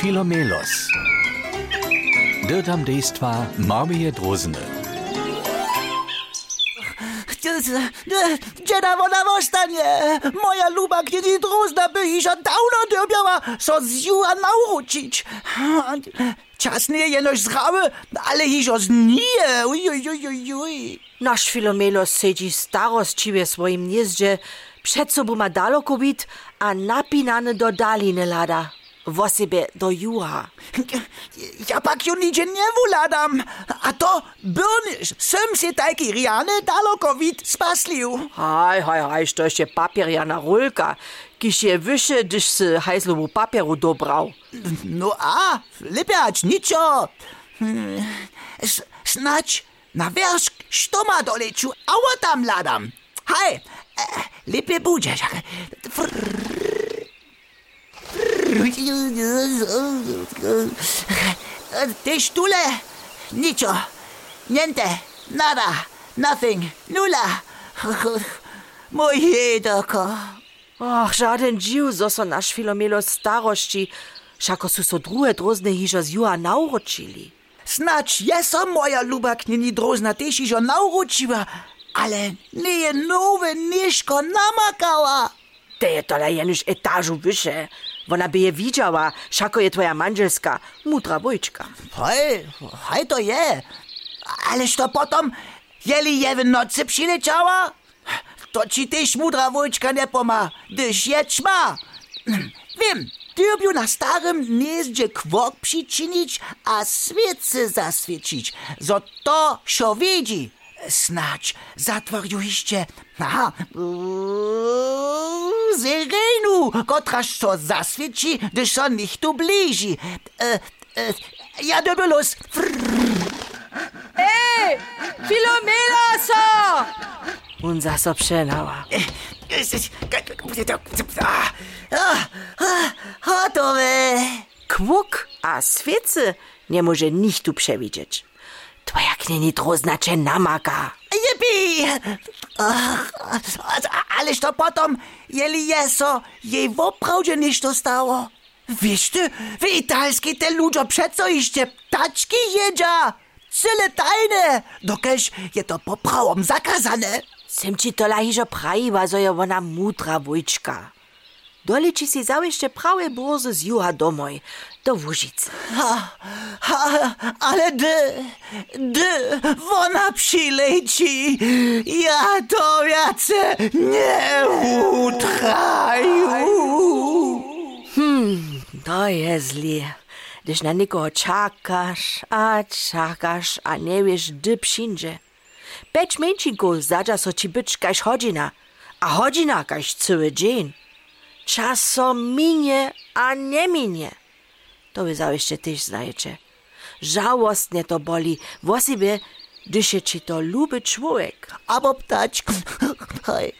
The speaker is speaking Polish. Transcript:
Filomelos. Dirtam dejstva Marmije Drozny. Dzieda ona ostanie. Moja luba knieni drozna by iż dawno dobiała so z juła nauczyć. Czas nie jenoś zrały, ale iż os nie. Uj, uj, uj, uj, uj. Nasz Filomelos sedzi starostčiwie w swoim gniezdzie, przed sobą ma daleko bit, a napinany do daliny lada. W siebie do juha. Ja pak ju nigdzie nie wuladam. A to burnisz. Sem się taki riany daleko wid spaslił. Haj, haj, haj, to jeszcze papierjana rulka, kiż je wyższy, gdyż sy hajslowu papieru dobrał. No a, lepiać niczo. Hmm, s- Snać na wierzch štoma doleciu, ała tam ladam. Haj, e, lepiej Te stule, niczo, niente, nada, nothing, nula. Moje doko. Och, żaden dziw, zo so nasz Filomelos starości, šako su so druhe drozne hižo z juha nauročili. Snacz jesa moja luba knjeni drozna też iżo nauczyła, ale nie je nowe nieszko namakała. Te je tola jenuž etažu vyše. Ona by je widziała, šako je twoja manželska, mutra bojčka. Hej, hej to je. Ależ to potom, jeli je w nocy przyleciała, to ci też mudra wojczka nie poma, gdyż je ćma. Wiem, Dyrbiu na starym gnieździe kwok przyczynić, a świecy zaswiecić, zo to szo widzi. Snać zatworzyliście, aha, uuu, syrenu, kotraż co zaswieci, gdyż on nicht tu bliži. E, e, ja dobylos. Filomeloso! Un zaso przenała. Gotowe. Kwuk a świecy nie może nikt tu przewidzieć. Twoja knieni droznacze namaka. Ach, ależ to potom, jeli jeso, jej woprawdzie niż to stało. Wiesz ty, w te ludzie przeco iście ptaczki jedzia. Cyle tajne, dokeż je to poprawom zakazane. Sem ci to lahižo prajiła, zo je ona mutra wojčka. Doliči si zawieszcze prawe burzy z juha domoj, do Łużycy. Ha, ha, ale dy, dy, ona przyleci. Ja to jace nie utraju. To je zlie. Gdyż na nikogo czakasz, a czakasz, a nie wiesz, gdy przyjdzie. Peć męczinku zadza so ci być kaś godzina, a godzina kaś cały dzień. Czas so minie, a nie minie. To wy zawieszcze też znajecie. Żałostnie to boli, w sobie, gdyż je ci to luby człowiek. Aber ptaczku, hej,